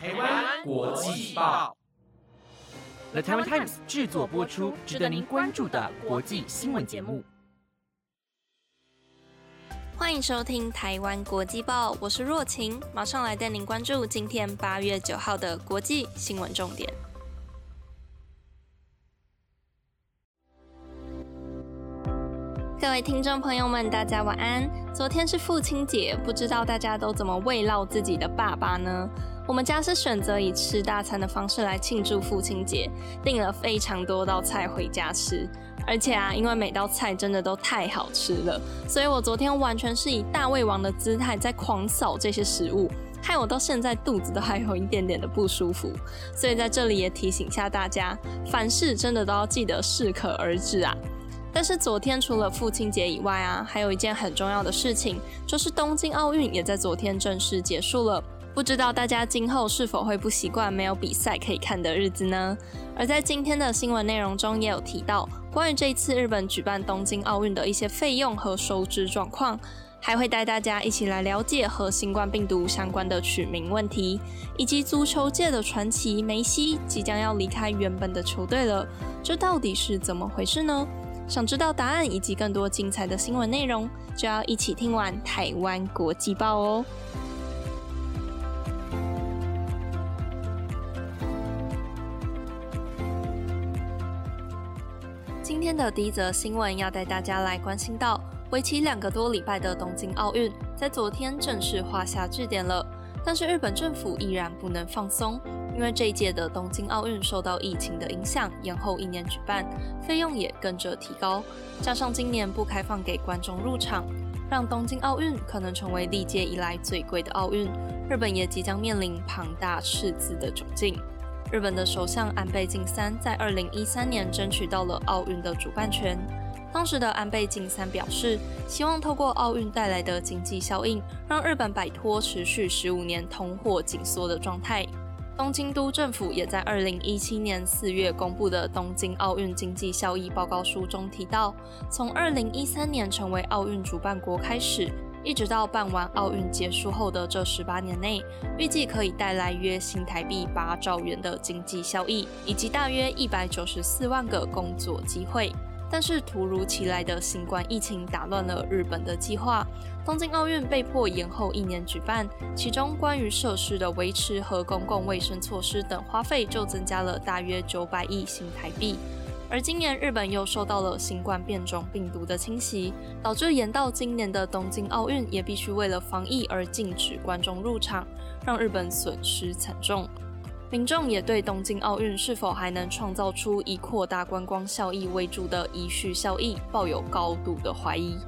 台湾国际报，The Taiwan Times 制作播出，值得您关注的国际新闻节目。欢迎收听台湾国际报，我是若晴，马上来带您关注今天八月九号的国际新闻重点。各位听众朋友们，大家晚安。昨天是父亲节，不知道大家都怎么慰劳自己的爸爸呢？我们家是选择以吃大餐的方式来庆祝父亲节，订了非常多道菜回家吃。而且啊，因为每道菜真的都太好吃了，所以我昨天完全是以大胃王的姿态在狂扫这些食物，害我到现在肚子都还有一点点的不舒服。所以在这里也提醒下大家，凡事真的都要记得适可而止啊。但是昨天除了父亲节以外啊，还有一件很重要的事情，就是东京奥运也在昨天正式结束了。不知道大家今后是否会不习惯没有比赛可以看的日子呢？而在今天的新闻内容中也有提到，关于这次日本举办东京奥运的一些费用和收支状况，还会带大家一起来了解和新冠病毒相关的取名问题，以及足球界的传奇梅西即将要离开原本的球队了，这到底是怎么回事呢？想知道答案以及更多精彩的新闻内容，就要一起听完台湾国际报哦。今天的第一则新闻要带大家来关心到，为期两个多礼拜的东京奥运，在昨天正式画下句点了。但是日本政府依然不能放松。因为这一届的东京奥运受到疫情的影响，延后一年举办，费用也跟着提高。加上今年不开放给观众入场，让东京奥运可能成为历届以来最贵的奥运。日本也即将面临庞大赤字的窘境。日本的首相安倍晋三在二零一三年争取到了奥运的主办权。当时的安倍晋三表示，希望透过奥运带来的经济效应，让日本摆脱持续十五年通货紧缩的状态。东京都政府也在二零一七年四月公布的东京奥运经济效益报告书中提到，从二零一三年成为奥运主办国开始，一直到办完奥运结束后的这十八年内，预计可以带来约新台币八兆元的经济效益，以及大约一百九十四万个工作机会。但是突如其来的新冠疫情打乱了日本的计划，东京奥运被迫延后一年举办，其中关于设施的维持和公共卫生措施等花费就增加了大约九百亿新台币。而今年日本又受到了新冠变种病毒的侵袭，导致延到今年的东京奥运也必须为了防疫而禁止观众入场，让日本损失惨重。民众也对东京奥运是否还能创造出以扩大观光效益为主的宜续效益抱有高度的怀疑。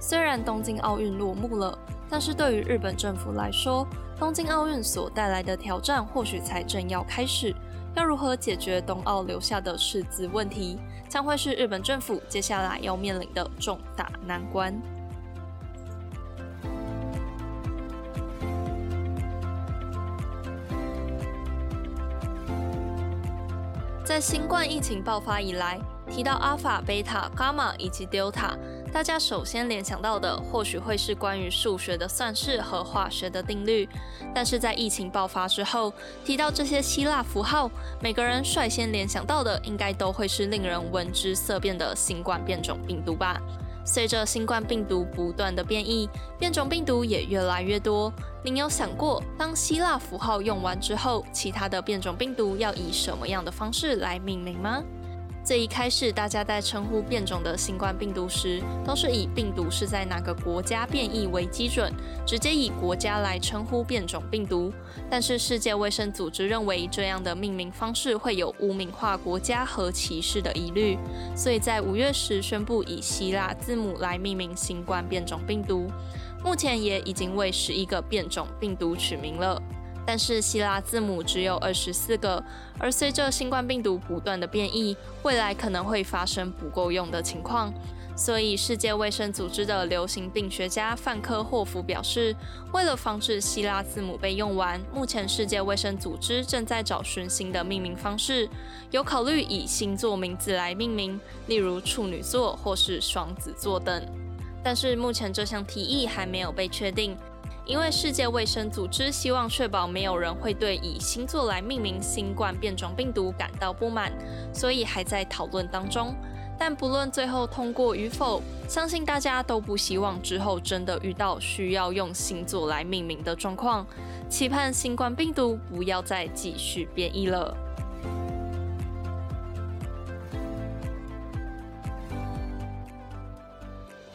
虽然东京奥运落幕了，但是对于日本政府来说，东京奥运所带来的挑战或许才正要开始。要如何解决冬奥留下的赤字问题，将会是日本政府接下来要面临的重大难关。在新冠疫情爆发以来，提到阿法、贝塔、伽马以及 Delta，大家首先联想到的或许会是关于数学的算式和化学的定律。但是在疫情爆发之后，提到这些希腊符号，每个人率先联想到的应该都会是令人闻之色变的新冠变种病毒吧。随着新冠病毒不断的变异，变种病毒也越来越多。您有想过，当希腊符号用完之后，其他的变种病毒要以什么样的方式来命名吗？最一开始，大家在称呼变种的新冠病毒时，都是以病毒是在哪个国家变异为基准，直接以国家来称呼变种病毒。但是世界卫生组织认为这样的命名方式会有污名化国家和歧视的疑虑，所以在五月时宣布以希腊字母来命名新冠变种病毒。目前也已经为十一个变种病毒取名了。但是希腊字母只有二十四个，而随着新冠病毒不断的变异，未来可能会发生不够用的情况。所以，世界卫生组织的流行病学家范科霍夫表示，为了防止希腊字母被用完，目前世界卫生组织正在找寻新的命名方式，有考虑以星座名字来命名，例如处女座或是双子座等。但是目前这项提议还没有被确定。因为世界卫生组织希望确保没有人会对以星座来命名新冠变种病毒感到不满，所以还在讨论当中。但不论最后通过与否，相信大家都不希望之后真的遇到需要用星座来命名的状况，期盼新冠病毒不要再继续变异了。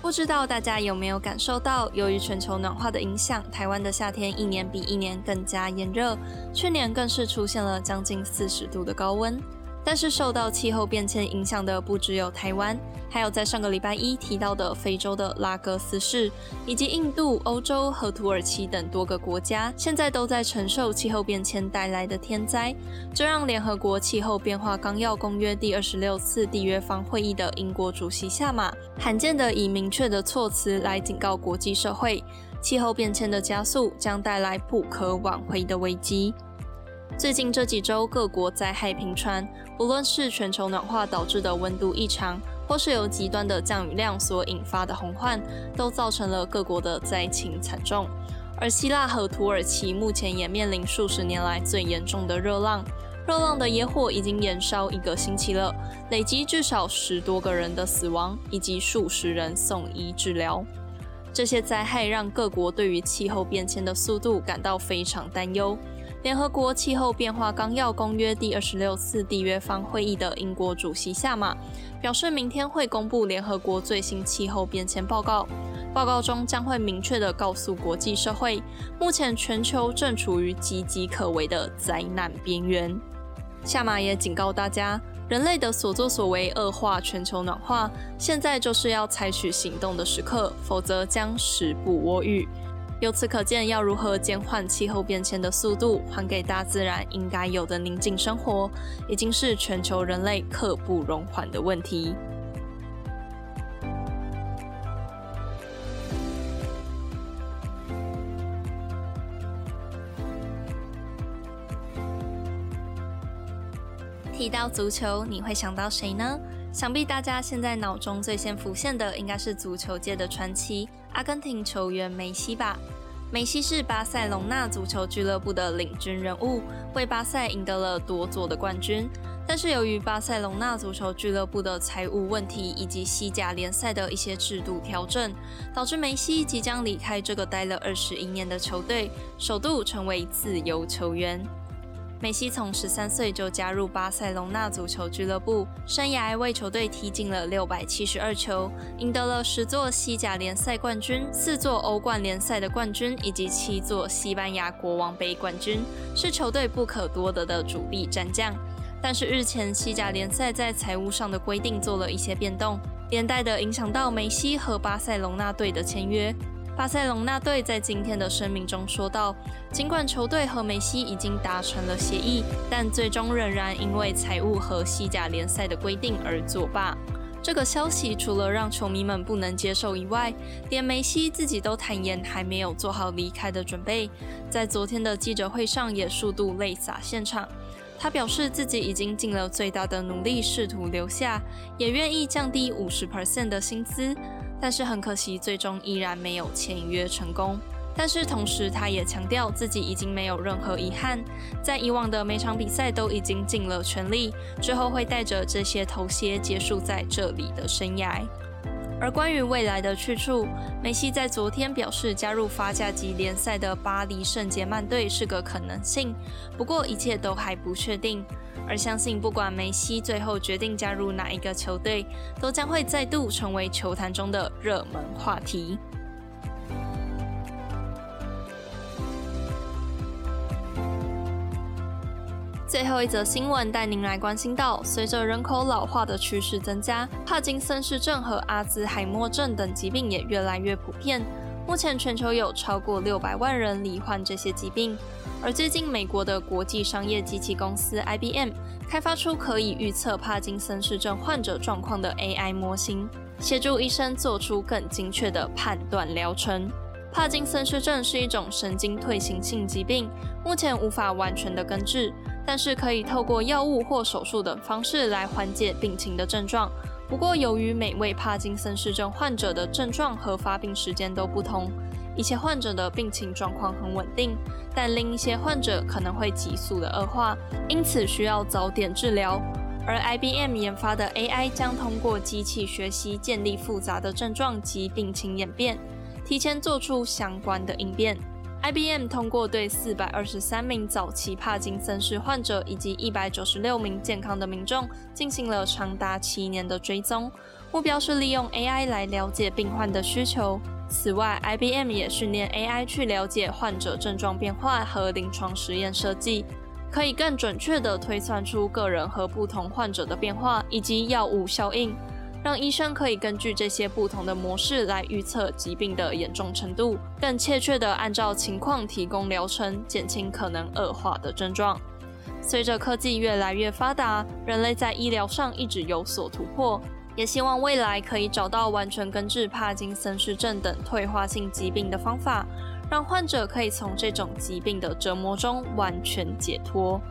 不知道大家有没有感受到，由于全球暖化的影响，台湾的夏天一年比一年更加炎热，去年更是出现了将近四十度的高温。但是受到气候变迁影响的不只有台湾，还有在上个礼拜一提到的非洲的拉各斯市，以及印度、欧洲和土耳其等多个国家，现在都在承受气候变迁带来的天灾。这让联合国气候变化纲要公约第二十六次缔约方会议的英国主席下马，罕见的以明确的措辞来警告国际社会，气候变迁的加速将带来不可挽回的危机。最近这几周，各国灾害频传，不论是全球暖化导致的温度异常，或是由极端的降雨量所引发的洪患，都造成了各国的灾情惨重。而希腊和土耳其目前也面临数十年来最严重的热浪，热浪的野火已经延烧一个星期了，累积至少十多个人的死亡，以及数十人送医治疗。这些灾害让各国对于气候变迁的速度感到非常担忧。联合国气候变化纲要公约第二十六次缔约方会议的英国主席下马表示，明天会公布联合国最新气候变迁报告。报告中将会明确地告诉国际社会，目前全球正处于岌岌可危的灾难边缘。下马也警告大家，人类的所作所为恶化全球暖化，现在就是要采取行动的时刻，否则将时不我与。由此可见，要如何减缓气候变迁的速度，还给大自然应该有的宁静生活，已经是全球人类刻不容缓的问题。提到足球，你会想到谁呢？想必大家现在脑中最先浮现的，应该是足球界的传奇——阿根廷球员梅西吧。梅西是巴塞隆纳足球俱乐部的领军人物，为巴塞赢得了多座的冠军。但是由于巴塞隆纳足球俱乐部的财务问题以及西甲联赛的一些制度调整，导致梅西即将离开这个待了二十一年的球队，首度成为自由球员。梅西从十三岁就加入巴塞隆纳足球俱乐部，生涯为球队踢进了六百七十二球，赢得了十座西甲联赛冠军、四座欧冠联赛的冠军以及七座西班牙国王杯冠军，是球队不可多得的主力战将。但是日前西甲联赛在财务上的规定做了一些变动，连带的影响到梅西和巴塞隆纳队的签约。巴塞隆纳队在今天的声明中说道：“尽管球队和梅西已经达成了协议，但最终仍然因为财务和西甲联赛的规定而作罢。”这个消息除了让球迷们不能接受以外，连梅西自己都坦言还没有做好离开的准备。在昨天的记者会上，也数度泪洒现场。他表示自己已经尽了最大的努力，试图留下，也愿意降低五十 percent 的薪资。但是很可惜，最终依然没有签约成功。但是同时，他也强调自己已经没有任何遗憾，在以往的每场比赛都已经尽了全力，之后会带着这些头衔结束在这里的生涯。而关于未来的去处，梅西在昨天表示，加入法甲级联赛的巴黎圣杰曼队是个可能性，不过一切都还不确定。而相信，不管梅西最后决定加入哪一个球队，都将会再度成为球坛中的热门话题。最后一则新闻带您来关心到，随着人口老化的趋势增加，帕金森氏症和阿兹海默症等疾病也越来越普遍。目前全球有超过六百万人罹患这些疾病。而最近，美国的国际商业机器公司 IBM 开发出可以预测帕金森氏症患者状况的 AI 模型，协助医生做出更精确的判断疗程。帕金森氏症是一种神经退行性疾病，目前无法完全的根治，但是可以透过药物或手术等方式来缓解病情的症状。不过，由于每位帕金森氏症患者的症状和发病时间都不同。一些患者的病情状况很稳定，但另一些患者可能会急速的恶化，因此需要早点治疗。而 IBM 研发的 AI 将通过机器学习建立复杂的症状及病情演变，提前做出相关的应变。IBM 通过对四百二十三名早期帕金森氏患者以及一百九十六名健康的民众进行了长达七年的追踪，目标是利用 AI 来了解病患的需求。此外，IBM 也训练 AI 去了解患者症状变化和临床实验设计，可以更准确地推算出个人和不同患者的变化以及药物效应。让医生可以根据这些不同的模式来预测疾病的严重程度，更切确地按照情况提供疗程，减轻可能恶化的症状。随着科技越来越发达，人类在医疗上一直有所突破，也希望未来可以找到完全根治帕金森氏症等退化性疾病的方法，让患者可以从这种疾病的折磨中完全解脱。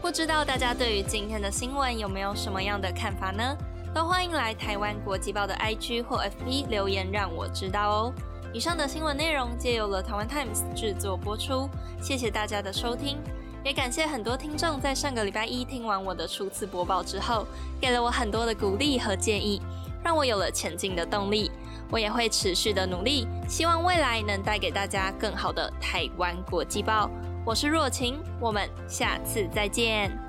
不知道大家对于今天的新闻有没有什么样的看法呢？都欢迎来台湾国际报的 IG 或 FB 留言，让我知道哦。以上的新闻内容皆由了台湾 Times 制作播出，谢谢大家的收听，也感谢很多听众在上个礼拜一听完我的初次播报之后，给了我很多的鼓励和建议，让我有了前进的动力。我也会持续的努力，希望未来能带给大家更好的台湾国际报。我是若晴，我们下次再见。